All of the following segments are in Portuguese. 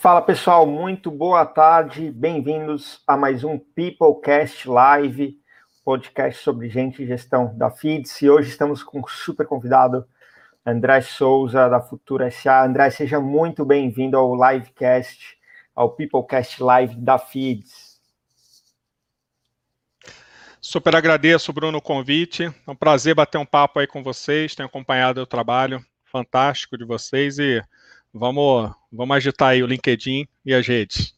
Fala pessoal, muito boa tarde, bem-vindos a mais um Peoplecast Live, podcast sobre gente e gestão da FIDS. E hoje estamos com um super convidado, André Souza, da Futura SA. André, seja muito bem-vindo ao livecast, ao Peoplecast Live da FIDS. Super agradeço, Bruno, o convite. É um prazer bater um papo aí com vocês. Tenho acompanhado o trabalho fantástico de vocês e Vamos, vamos agitar aí o LinkedIn e as redes.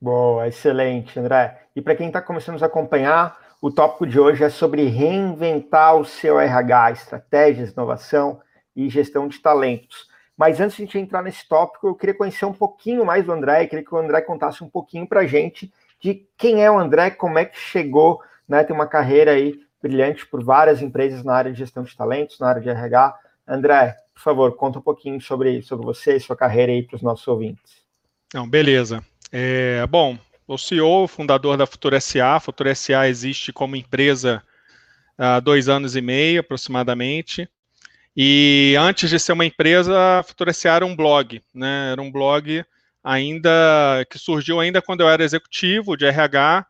Boa, excelente, André. E para quem está começando a nos acompanhar, o tópico de hoje é sobre reinventar o seu RH, estratégias, inovação e gestão de talentos. Mas antes de a gente entrar nesse tópico, eu queria conhecer um pouquinho mais do André, eu queria que o André contasse um pouquinho para a gente de quem é o André, como é que chegou, né? Tem uma carreira aí brilhante por várias empresas na área de gestão de talentos, na área de RH. André, por favor, conta um pouquinho sobre, sobre você e sua carreira aí para os nossos ouvintes. Não, beleza. É, bom, o CEO, fundador da Futura SA. Futura SA existe como empresa há dois anos e meio, aproximadamente. E antes de ser uma empresa, a Futura SA era um blog, né? Era um blog ainda que surgiu ainda quando eu era executivo de RH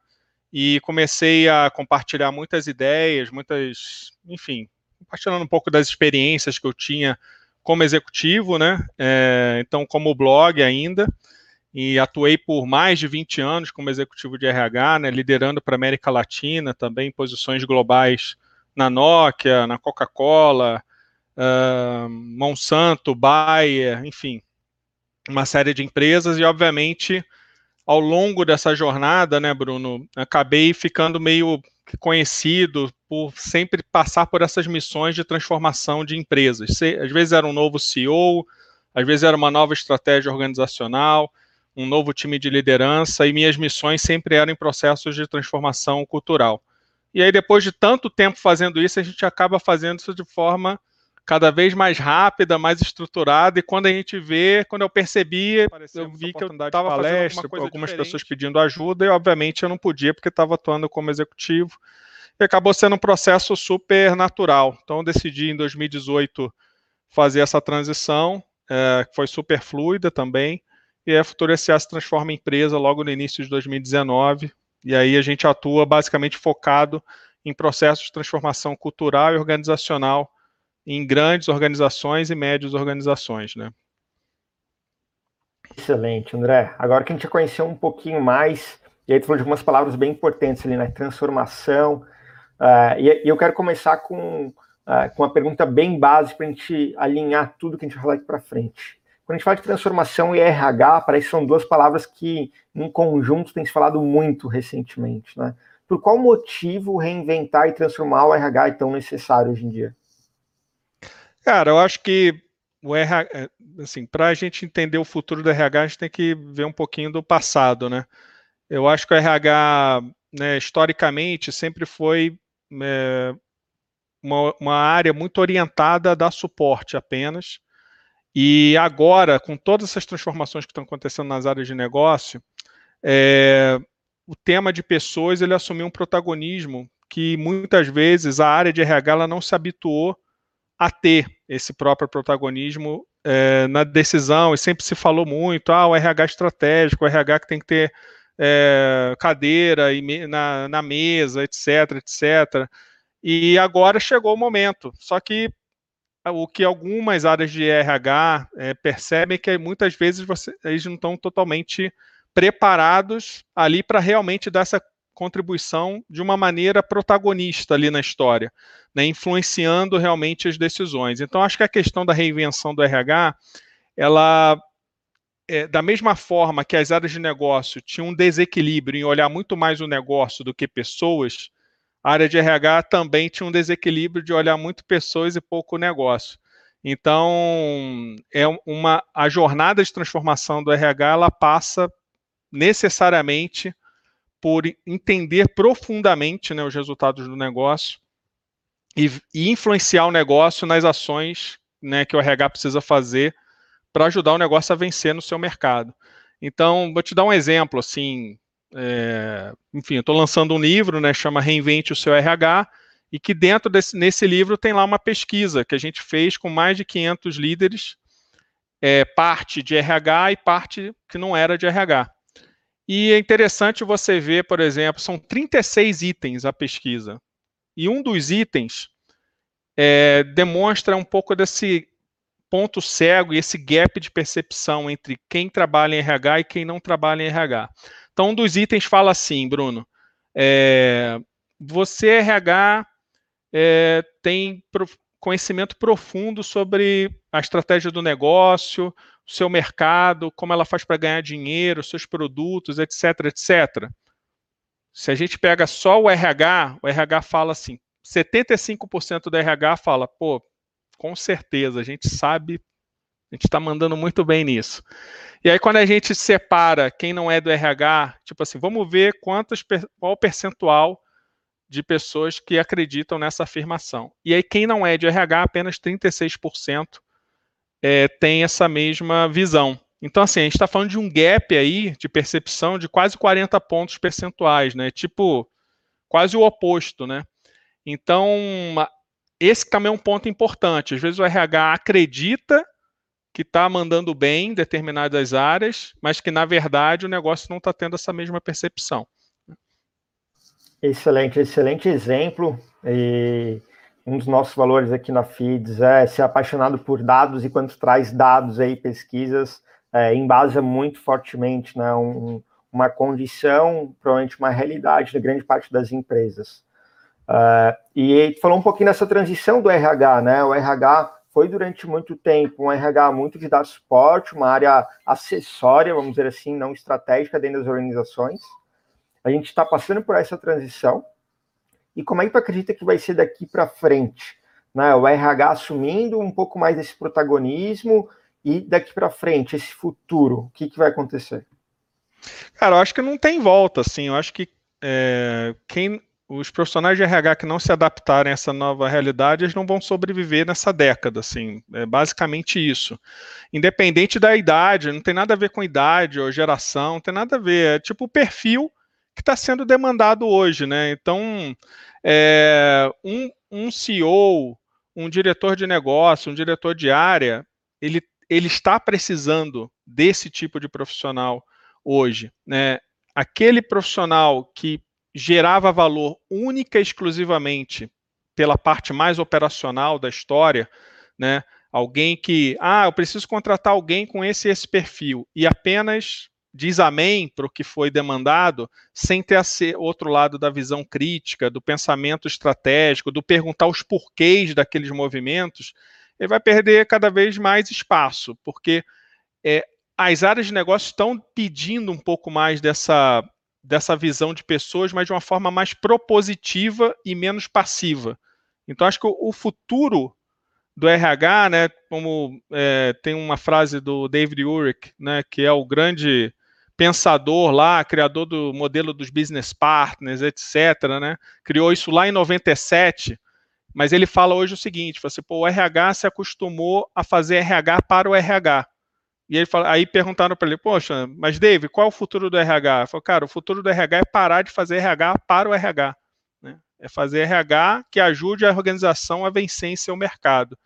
e comecei a compartilhar muitas ideias, muitas, enfim, compartilhando um pouco das experiências que eu tinha como executivo, né? É, então, como blog ainda, e atuei por mais de 20 anos como executivo de RH, né, liderando para a América Latina, também posições globais na Nokia, na Coca-Cola, uh, Monsanto, Bayer, enfim, uma série de empresas, e obviamente, ao longo dessa jornada, né, Bruno, acabei ficando meio conhecido por sempre passar por essas missões de transformação de empresas. Às vezes era um novo CEO, às vezes era uma nova estratégia organizacional, um novo time de liderança, e minhas missões sempre eram em processos de transformação cultural. E aí, depois de tanto tempo fazendo isso, a gente acaba fazendo isso de forma cada vez mais rápida, mais estruturada, e quando a gente vê, quando eu percebi, eu vi que eu estava fazendo algumas diferente. pessoas pedindo ajuda, e obviamente eu não podia, porque estava atuando como executivo, e acabou sendo um processo super natural. Então, eu decidi em 2018 fazer essa transição, é, foi super fluida também, e a Futura SA se transforma em empresa logo no início de 2019, e aí a gente atua basicamente focado em processos de transformação cultural e organizacional em grandes organizações e médias organizações, né? Excelente, André. Agora que a gente já conheceu um pouquinho mais, e aí tu falou de algumas palavras bem importantes ali, né? Transformação, Uh, e, e, eu quero começar com, uh, com uma pergunta bem básica para a gente alinhar tudo que a gente vai falar aqui para frente. Quando a gente fala de transformação e RH, parece que são duas palavras que, em conjunto, tem se falado muito recentemente. Né? Por qual motivo reinventar e transformar o RH é tão necessário hoje em dia? Cara, eu acho que o RH, é, assim, para a gente entender o futuro do RH, a gente tem que ver um pouquinho do passado, né? Eu acho que o RH, né, historicamente, sempre foi é, uma, uma área muito orientada a dar suporte apenas. E agora, com todas essas transformações que estão acontecendo nas áreas de negócio, é, o tema de pessoas ele assumiu um protagonismo que muitas vezes a área de RH ela não se habituou a ter esse próprio protagonismo é, na decisão, e sempre se falou muito, ah, o RH estratégico, o RH que tem que ter é, cadeira e na, na mesa, etc, etc. E agora chegou o momento. Só que o que algumas áreas de RH é, percebem é que muitas vezes você, eles não estão totalmente preparados ali para realmente dar essa contribuição de uma maneira protagonista ali na história, né, influenciando realmente as decisões. Então, acho que a questão da reinvenção do RH, ela é, da mesma forma que as áreas de negócio tinham um desequilíbrio em olhar muito mais o negócio do que pessoas, a área de RH também tinha um desequilíbrio de olhar muito pessoas e pouco negócio. Então, é uma a jornada de transformação do RH ela passa necessariamente por entender profundamente né, os resultados do negócio e, e, influenciar o negócio nas ações né, que o RH precisa fazer para ajudar o negócio a vencer no seu mercado. Então, vou te dar um exemplo, assim, é, enfim, estou lançando um livro, né, chama Reinvente o Seu RH, e que dentro desse nesse livro tem lá uma pesquisa que a gente fez com mais de 500 líderes, é, parte de RH e parte que não era de RH. E é interessante você ver, por exemplo, são 36 itens a pesquisa. E um dos itens é, demonstra um pouco desse ponto cego e esse gap de percepção entre quem trabalha em RH e quem não trabalha em RH. Então, um dos itens fala assim, Bruno, é, você RH é, tem conhecimento profundo sobre a estratégia do negócio, seu mercado, como ela faz para ganhar dinheiro, seus produtos, etc, etc. Se a gente pega só o RH, o RH fala assim, 75% do RH fala, pô, com certeza, a gente sabe, a gente está mandando muito bem nisso. E aí, quando a gente separa quem não é do RH, tipo assim, vamos ver quantos, qual o percentual de pessoas que acreditam nessa afirmação. E aí, quem não é de RH, apenas 36% é, tem essa mesma visão. Então, assim, a gente está falando de um gap aí de percepção de quase 40 pontos percentuais, né? Tipo, quase o oposto, né? Então, esse também é um ponto importante. Às vezes o RH acredita que está mandando bem em determinadas áreas, mas que, na verdade, o negócio não está tendo essa mesma percepção. Excelente, excelente exemplo. E um dos nossos valores aqui na FIDS é ser apaixonado por dados e quando traz dados aí, pesquisas, é, embasa muito fortemente né, um, uma condição, provavelmente uma realidade da grande parte das empresas. Uh, e falou um pouquinho nessa transição do RH, né? O RH foi durante muito tempo um RH muito de dar suporte, uma área acessória, vamos dizer assim, não estratégica dentro das organizações. A gente está passando por essa transição. E como é que tu acredita que vai ser daqui para frente? Né? O RH assumindo um pouco mais desse protagonismo e daqui para frente, esse futuro, o que, que vai acontecer? Cara, eu acho que não tem volta, assim. Eu acho que é, quem os profissionais de RH que não se adaptarem a essa nova realidade, eles não vão sobreviver nessa década, assim, é basicamente isso. Independente da idade, não tem nada a ver com idade ou geração, não tem nada a ver, é tipo o perfil que está sendo demandado hoje, né? Então, é, um, um CEO, um diretor de negócio, um diretor de área, ele, ele está precisando desse tipo de profissional hoje, né? Aquele profissional que gerava valor única e exclusivamente pela parte mais operacional da história, né? Alguém que, ah, eu preciso contratar alguém com esse esse perfil e apenas diz amém para o que foi demandado, sem ter o outro lado da visão crítica, do pensamento estratégico, do perguntar os porquês daqueles movimentos, ele vai perder cada vez mais espaço, porque é, as áreas de negócio estão pedindo um pouco mais dessa dessa visão de pessoas, mas de uma forma mais propositiva e menos passiva. Então, acho que o, futuro do RH, né, como é, tem uma frase do David Urich, né, que é o grande pensador lá, criador do modelo dos business partners, etc., né, criou isso lá em 97, mas ele fala hoje o seguinte, assim, Pô, o RH se acostumou a fazer RH para o RH. E ele fala, aí perguntaram para ele, poxa, mas David, qual é o futuro do RH? Ele falou, cara, o futuro do RH é parar de fazer RH para o RH. Né? É fazer RH que ajude a organização a vencer em seu mercado.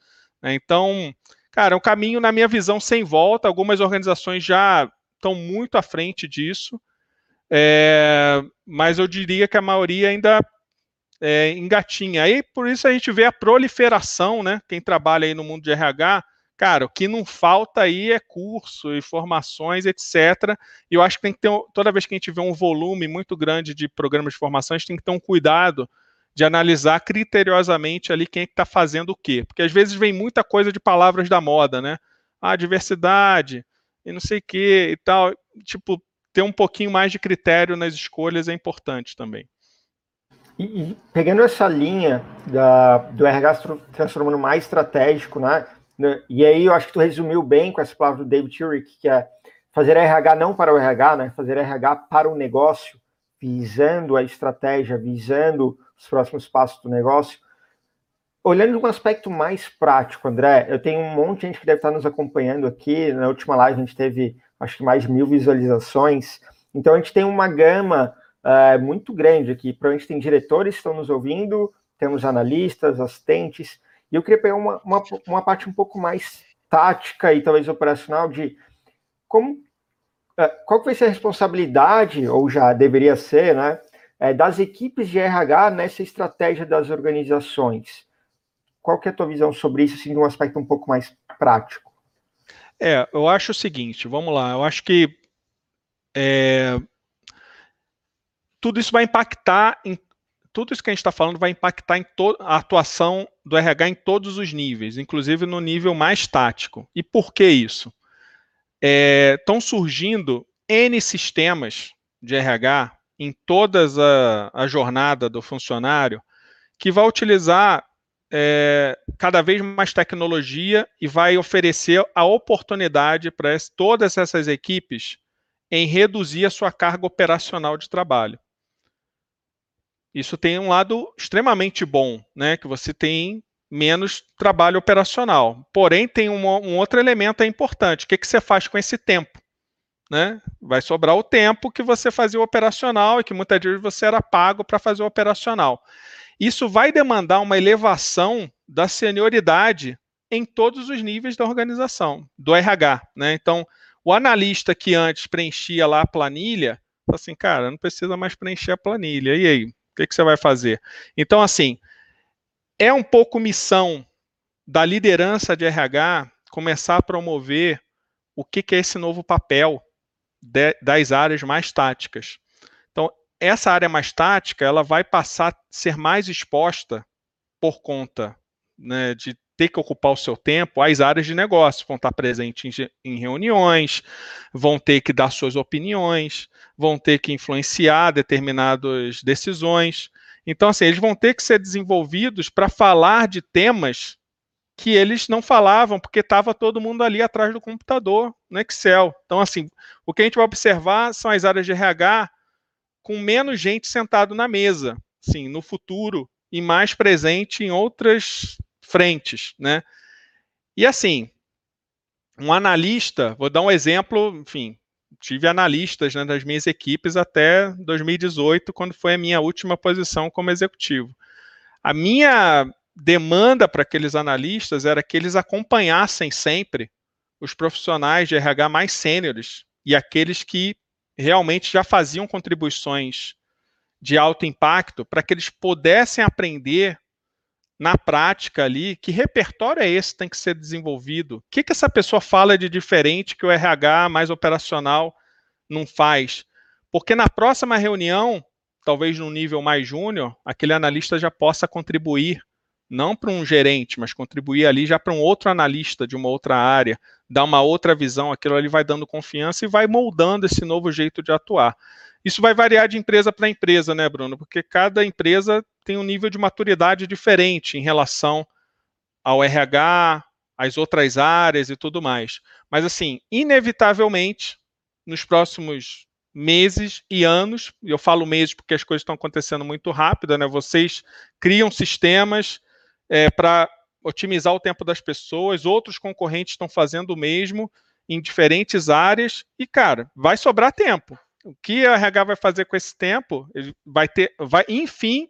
Né? Então, cara, é um caminho, na minha visão, sem volta. Algumas organizações já estão muito à frente disso, é, mas eu diria que a maioria ainda é, engatinha. Aí, por isso a gente vê a proliferação, né? Quem trabalha aí no mundo de RH, Cara, o que não falta aí é curso e formações, etc. E eu acho que tem que ter, toda vez que a gente vê um volume muito grande de programas de formação, a gente tem que ter um cuidado de analisar criteriosamente ali quem é que está fazendo o quê. Porque às vezes vem muita coisa de palavras da moda, né? Ah, diversidade e não sei o quê e tal. Tipo, ter um pouquinho mais de critério nas escolhas é importante também. E, e pegando essa linha da, do RH transformando mais estratégico, né? Né? E aí eu acho que tu resumiu bem com essa palavra do David Turek, que é fazer RH não para o RH, né? Fazer RH para o negócio, visando a estratégia, visando os próximos passos do negócio. Olhando de um aspecto mais prático, André, eu tenho um monte de gente que deve estar nos acompanhando aqui. Na última live a gente teve, acho que mais mil visualizações. Então a gente tem uma gama uh, muito grande aqui. Provavelmente tem diretores que estão nos ouvindo, temos analistas, assistentes. E eu queria pegar uma, uma, uma parte um pouco mais tática e talvez operacional de como é, qual vai ser a responsabilidade, ou já deveria ser, né, é, das equipes de RH nessa estratégia das organizações? Qual que é a tua visão sobre isso, assim, de um aspecto um pouco mais prático? É, eu acho o seguinte, vamos lá, eu acho que é, tudo isso vai impactar em tudo isso que a gente está falando vai impactar em a atuação do RH em todos os níveis, inclusive no nível mais tático. E por que isso? estão é, surgindo N sistemas de RH em toda a, a jornada do funcionário que vai utilizar é, cada vez mais tecnologia e vai oferecer a oportunidade para todas essas equipes em reduzir a sua carga operacional de trabalho. Isso tem um lado extremamente bom, né? Que você tem menos trabalho operacional. Porém, tem um, um outro elemento importante. O que, que você faz com esse tempo? Né? Vai sobrar o tempo que você fazia o operacional e que muitas vezes você era pago para fazer o operacional. Isso vai demandar uma elevação da senioridade em todos os níveis da organização, do RH. Né? Então, o analista que antes preenchia lá a planilha, assim, cara, não precisa mais preencher a planilha. E aí? O que, que você vai fazer? Então, assim, é um pouco missão da liderança de RH começar a promover o que, que é esse novo papel de, das áreas mais táticas. Essa área mais tática, ela vai passar a ser mais exposta por conta né, de ter que ocupar o seu tempo, as áreas de negócio vão estar presentes em, em, reuniões, vão ter que dar suas opiniões, vão ter que influenciar determinadas decisões. Então, assim, eles vão ter que ser desenvolvidos para falar de temas que eles não falavam, porque estava todo mundo ali atrás do computador, no Excel. Então, assim, o que a gente vai observar são as áreas de RH com menos gente sentado na mesa, sim, no futuro, e mais presente em outras frentes, né? E assim, um analista, vou dar um exemplo, enfim, tive analistas né, das minhas equipes até 2018, quando foi a minha última posição como executivo. A minha demanda para aqueles analistas era que eles acompanhassem sempre os profissionais de RH mais sêniores e aqueles que realmente já faziam contribuições de alto impacto para que eles pudessem aprender na prática ali que repertório é esse que tem que ser desenvolvido? O que, que essa pessoa fala de diferente que o RH mais operacional não faz? Porque na próxima reunião, talvez num nível mais júnior, aquele analista já possa contribuir, não para um gerente, mas contribuir ali já para um outro analista de uma outra área, dar uma outra visão, aquilo ali vai dando confiança e vai moldando esse novo jeito de atuar. Isso vai variar de empresa para empresa, né, Bruno? Porque cada empresa tem um nível de maturidade diferente em relação ao RH, às outras áreas e tudo mais. Mas, assim, inevitavelmente, nos próximos meses e anos, e eu falo meses porque as coisas estão acontecendo muito rápido, né? Vocês criam sistemas é, para otimizar o tempo das pessoas, outros concorrentes estão fazendo o mesmo em diferentes áreas, e, cara, vai sobrar tempo o que a RH vai fazer com esse tempo? Ele vai ter, vai, enfim,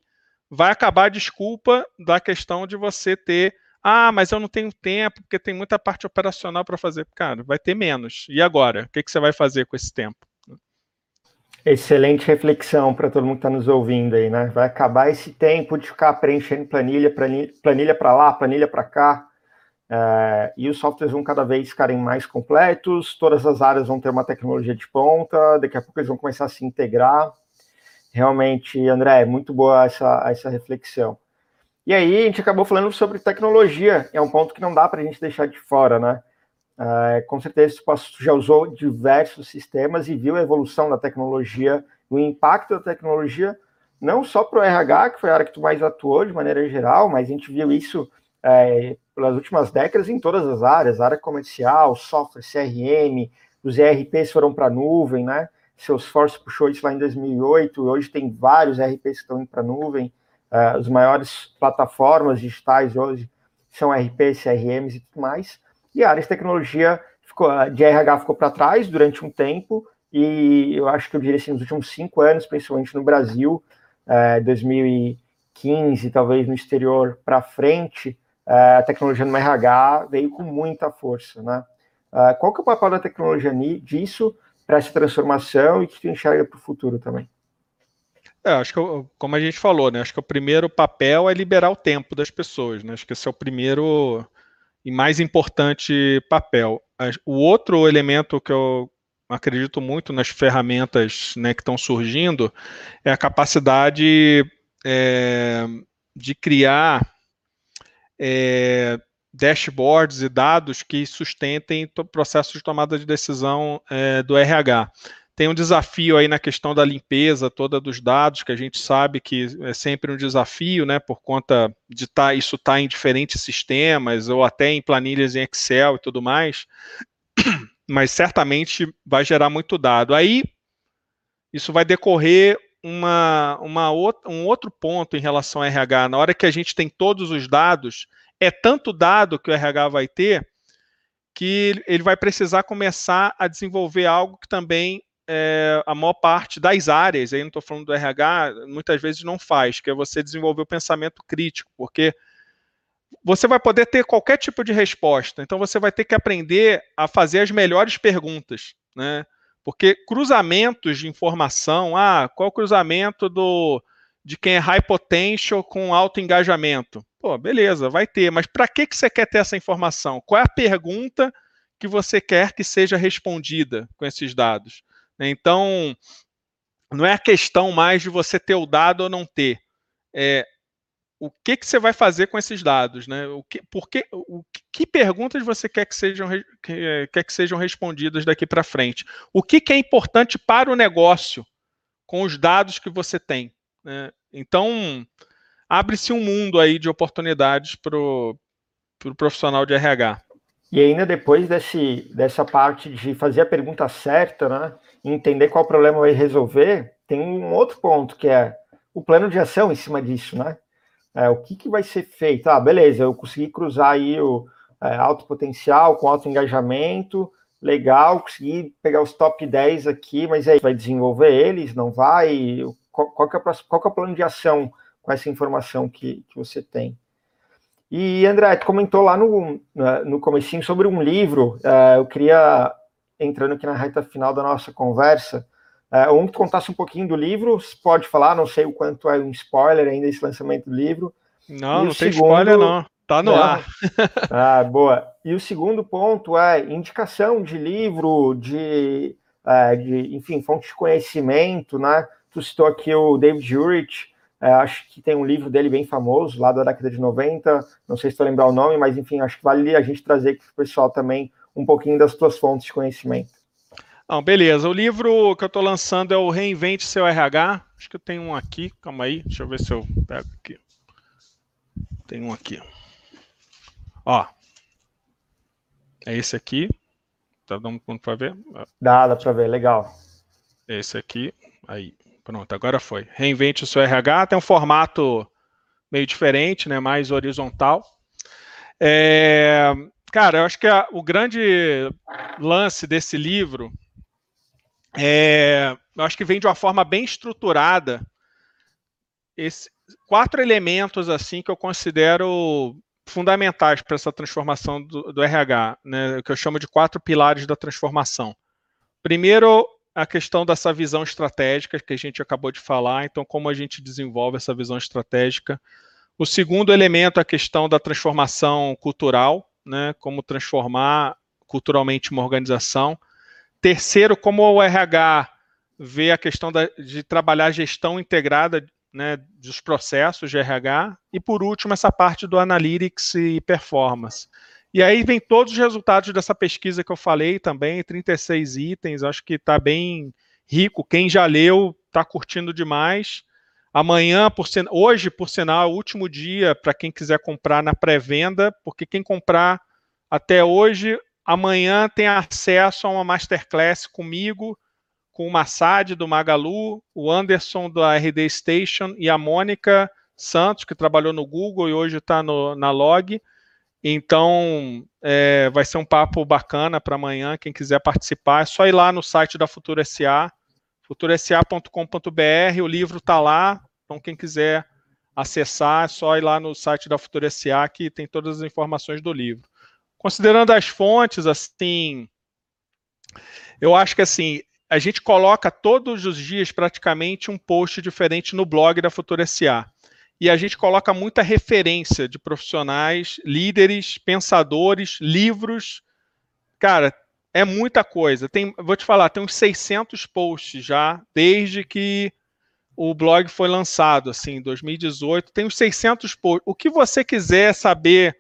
vai acabar a desculpa da questão de você ter, ah, mas eu não tenho tempo porque tem muita parte operacional para fazer. Cara, vai ter menos. E agora? O que, que você vai fazer com esse tempo? Excelente reflexão para todo mundo que está nos ouvindo aí, né? Vai acabar esse tempo de ficar preenchendo planilha, planilha para lá, planilha para cá. É, e os softwares vão cada vez ficarem mais completos, todas as áreas vão ter uma tecnologia de ponta, daqui a pouco eles vão começar a se integrar. Realmente, André, é muito boa essa, essa reflexão. E aí, a gente acabou falando sobre tecnologia, é um ponto que não dá para a gente deixar de fora, né? É, com certeza, você já usou diversos sistemas e viu a evolução da tecnologia, o impacto da tecnologia, não só para o RH, que foi a área que tu mais atuou de maneira geral, mas a gente viu isso é, pelas últimas décadas em todas as áreas, área comercial, software, CRM, os ERPs foram para a nuvem, né? Salesforce puxou isso lá em 2008, hoje tem vários ERPs que estão indo para a nuvem, uh, as maiores plataformas digitais hoje são ERPs, CRMs e tudo mais, e a área de tecnologia ficou, de RH ficou para trás durante um tempo, e eu acho que eu diria assim, nos últimos cinco anos, principalmente no Brasil, uh, 2015, talvez no exterior para frente, uh, a tecnologia no RH veio com muita força, né? Uh, qual que é o papel da tecnologia disso para essa transformação e que tu enxerga para o futuro também? É, acho que, como a gente falou, né, acho que o primeiro papel é liberar o tempo das pessoas, né, acho que esse é o primeiro e mais importante papel. O outro elemento que eu acredito muito nas ferramentas né, que estão surgindo é a capacidade é, de criar é, dashboards e dados que sustentem o processo de tomada de decisão é, do RH. Tem um desafio aí na questão da limpeza toda dos dados, que a gente sabe que é sempre um desafio, né, por conta de tá, isso estar tá em diferentes sistemas, ou até em planilhas em Excel e tudo mais, mas certamente vai gerar muito dado. Aí, isso vai decorrer uma, uma outra, um outro ponto em relação ao RH. Na hora que a gente tem todos os dados, é tanto dado que o RH vai ter que ele vai precisar começar a desenvolver algo que também é, a maior parte das áreas, aí não estou falando do RH, muitas vezes não faz, que é você desenvolver o pensamento crítico, porque você vai poder ter qualquer tipo de resposta, então você vai ter que aprender a fazer as melhores perguntas, né? Porque cruzamentos de informação, ah, qual o cruzamento do de quem é high potential com alto engajamento? Pô, beleza, vai ter, mas para que, que você quer ter essa informação? Qual é a pergunta que você quer que seja respondida com esses dados? Então, não é a questão mais de você ter o dado ou não ter. É o que, que você vai fazer com esses dados, né? O que, por que, o, que perguntas você quer que sejam, que, quer que sejam respondidas daqui para frente? O que, que é importante para o negócio com os dados que você tem? Né? Então, abre-se um mundo aí de oportunidades para o pro profissional de RH. E ainda depois desse, dessa parte de fazer a pergunta certa, né, entender qual problema vai resolver, tem um outro ponto que é o plano de ação em cima disso, né? É, o que, que vai ser feito? Ah, beleza, eu consegui cruzar aí o é, alto potencial com alto engajamento, legal, consegui pegar os top 10 aqui, mas aí vai desenvolver eles, não vai? Qual, qual, que, é, qual que é o plano de ação com essa informação que, que você tem. E, André, tu comentou lá no, no comecinho sobre um livro, uh, eu queria, entrando aqui na reta final da nossa conversa, uh, um que contasse um pouquinho do livro, pode falar, não sei o quanto é um spoiler ainda esse lançamento do livro. Não, não tem spoiler não, tá no não. ar. ah, boa. E o segundo ponto é indicação de livro, de, uh, de enfim, fonte de conhecimento, né? Tu citou aqui o David Urich, é, acho que tem um livro dele bem famoso, lá da década de 90, não sei se estou lembrar o nome, mas enfim, acho que vale a gente trazer aqui para o pessoal também um pouquinho das suas fontes de conhecimento. Não, beleza. O livro que eu estou lançando é o Reinvente Seu RH. Acho que eu tenho um aqui, calma aí, deixa eu ver se eu pego aqui. Tem um aqui. Ó. É esse aqui. Tá dando para ver? Dá, dá para ver, legal. Esse aqui, aí. Pronto, agora foi. Reinvente o seu RH, tem um formato meio diferente, né, mais horizontal. É, cara, eu acho que a, o grande lance desse livro é, eu acho que vem de uma forma bem estruturada. Esse, quatro elementos assim que eu considero fundamentais para essa transformação do, do RH, né, que eu chamo de quatro pilares da transformação. Primeiro, a questão dessa visão estratégica que a gente acabou de falar, então como a gente desenvolve essa visão estratégica. O segundo elemento é a questão da transformação cultural, né, como transformar culturalmente uma organização. Terceiro, como o RH vê a questão da, de trabalhar a gestão integrada né, dos processos de RH. E por último, essa parte do analytics e performance. E aí vem todos os resultados dessa pesquisa que eu falei também, 36 itens, acho que está bem rico. Quem já leu está curtindo demais. Amanhã, por hoje, por sinal, é o último dia para quem quiser comprar na pré-venda, porque quem comprar até hoje, amanhã tem acesso a uma masterclass comigo, com o Massad do Magalu, o Anderson da RD Station e a Mônica Santos, que trabalhou no Google e hoje está na Log. Então, é, vai ser um papo bacana para amanhã. Quem quiser participar, é só ir lá no site da Futura SA, futurasa.com.br. O livro está lá. Então, quem quiser acessar, é só ir lá no site da Futura SA, que tem todas as informações do livro. Considerando as fontes, assim, eu acho que assim, a gente coloca todos os dias praticamente um post diferente no blog da Futura SA. E a gente coloca muita referência de profissionais, líderes, pensadores, livros. Cara, é muita coisa. Tem, vou te falar, tem uns 600 posts já, desde que o blog foi lançado, assim, em 2018. Tem uns 600 posts. O que você quiser saber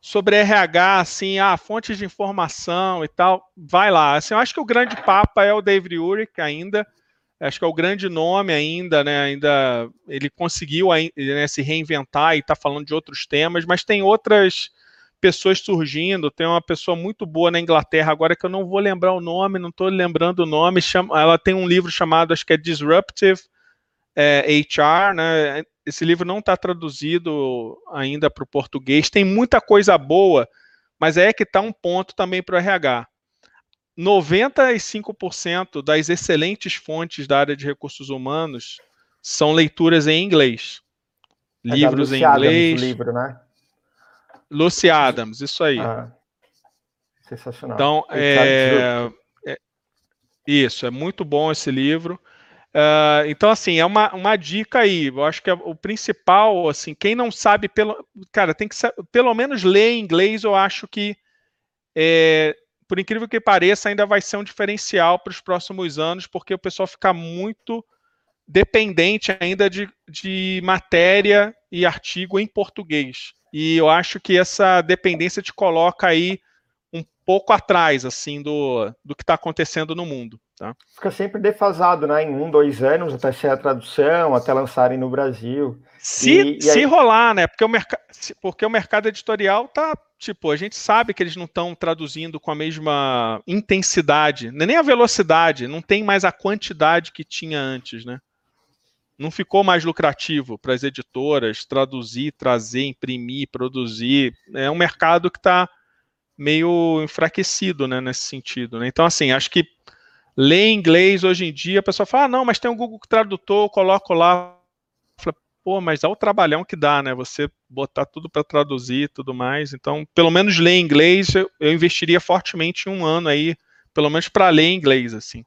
sobre RH, assim, ah, fontes de informação e tal, vai lá. Assim, eu acho que o grande papa é o David Urich ainda, acho que é o grande nome ainda, né, ainda ele conseguiu né, se reinventar e está falando de outros temas, mas tem outras pessoas surgindo, tem uma pessoa muito boa na Inglaterra agora que eu não vou lembrar o nome, não estou lembrando o nome, chama, ela tem um livro chamado, acho que é Disruptive é, HR, né, esse livro não está traduzido ainda para o português. Tem muita coisa boa, mas é que está um ponto também para o RH. 95% das excelentes fontes da área de recursos humanos são leituras em inglês. É Livros em inglês. Livro, né? Lucy Adams, isso aí. Ah, sensacional. Então, é, é, isso, é muito bom esse livro. Uh, então, assim, é uma, uma dica aí. Eu acho que é o principal, assim, quem não sabe, pelo, cara, tem que pelo menos ler inglês. Eu acho que, é, por incrível que pareça, ainda vai ser um diferencial para os próximos anos, porque o pessoal fica muito dependente ainda de, de matéria e artigo em português. E eu acho que essa dependência te coloca aí um pouco atrás, assim, do, do que está acontecendo no mundo. Tá? Fica sempre defasado, né? Em um, dois anos, até ser a tradução, até lançarem no Brasil. Se, e, e se aí... rolar, né? Porque o, merc... porque o mercado editorial tá. Tipo, a gente sabe que eles não estão traduzindo com a mesma intensidade, nem a velocidade, não tem mais a quantidade que tinha antes, né? Não ficou mais lucrativo para as editoras traduzir, trazer, imprimir, produzir. É um mercado que está meio enfraquecido, né, nesse sentido. Né? Então, assim, acho que ler inglês hoje em dia, a pessoa fala, ah, não, mas tem um Google Tradutor, eu coloco lá. Pô, mas é o trabalhão que dá, né? Você botar tudo para traduzir e tudo mais. Então, pelo menos ler inglês, eu, eu investiria fortemente em um ano aí, pelo menos para ler inglês, assim.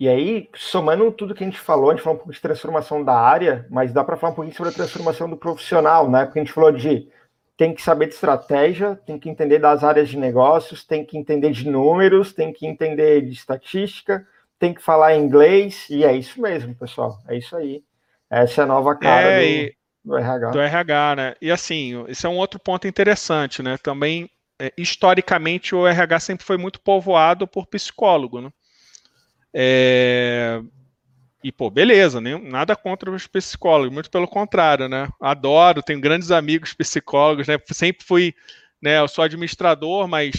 E aí, somando tudo que a gente falou, a gente falou um pouco de transformação da área, mas dá para falar um pouquinho sobre a transformação do profissional, né? Porque a gente falou de tem que saber de estratégia, tem que entender das áreas de negócios, tem que entender de números, tem que entender de estatística, tem que falar inglês, e é isso mesmo, pessoal. É isso aí. Essa é a nova cara é, do, do, RH. Do RH, né? E assim, esse é um outro ponto interessante, né? Também, é, historicamente, o RH sempre foi muito povoado por psicólogo, né? É, e, pô, beleza, nem, nada contra os psicólogos, muito pelo contrário, né? Adoro, tenho grandes amigos psicólogos, né? Sempre fui, né? Eu sou administrador, mas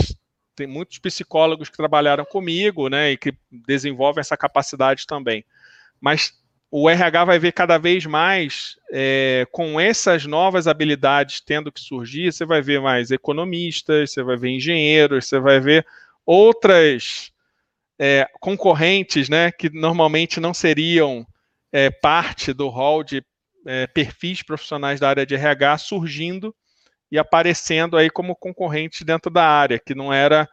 tem muitos psicólogos que trabalharam comigo, né? E que desenvolvem essa capacidade também. Mas o RH vai ver cada vez mais é, com essas novas habilidades tendo que surgir, você vai ver mais economistas, você vai ver engenheiros, você vai ver outras é, concorrentes, né, que normalmente não seriam é, parte do hall de é, perfis profissionais da área de RH surgindo e aparecendo aí como concorrente dentro da área, que não era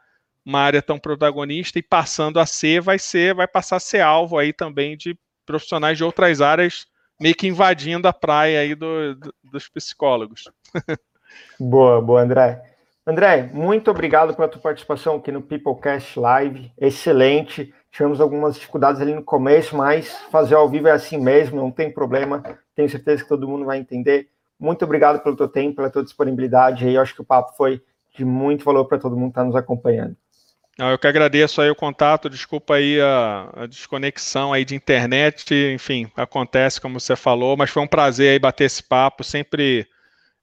uma área tão protagonista e passando a ser, vai ser, vai passar a ser alvo aí também de profissionais de outras áreas meio que invadindo a praia aí do, do, dos psicólogos. boa, boa, André. André, muito obrigado pela tua participação aqui no Peoplecast Live. Excelente. Tivemos algumas dificuldades ali no começo, mas fazer ao vivo é assim mesmo, não tem problema. Tenho certeza que todo mundo vai entender. Muito obrigado pelo teu tempo, pela tua disponibilidade. Eu acho que o papo foi de muito valor para todo mundo que está nos acompanhando. Eu que agradeço aí o contato, desculpa aí a, a, desconexão aí de internet, enfim, acontece como você falou, mas foi um prazer aí bater esse papo, sempre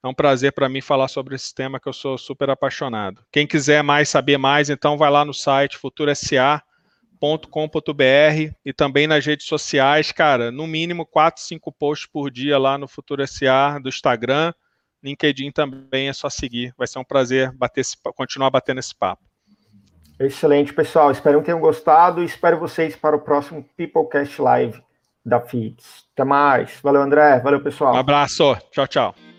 É um prazer para mim falar sobre esse tema que eu sou super apaixonado. Quem quiser mais saber mais, então vai lá no site futurosa.com.br e também nas redes sociais, cara, no mínimo 4, 5 posts por dia lá no Futuro SA do Instagram, LinkedIn também é só seguir. Vai ser um prazer bater esse, continuar batendo esse papo. Excelente, pessoal. Espero que tenham gostado e espero vocês para o próximo Peoplecast Live da FITS. Até mais. Valeu, André. Valeu, pessoal. Um abraço. Tchau, tchau.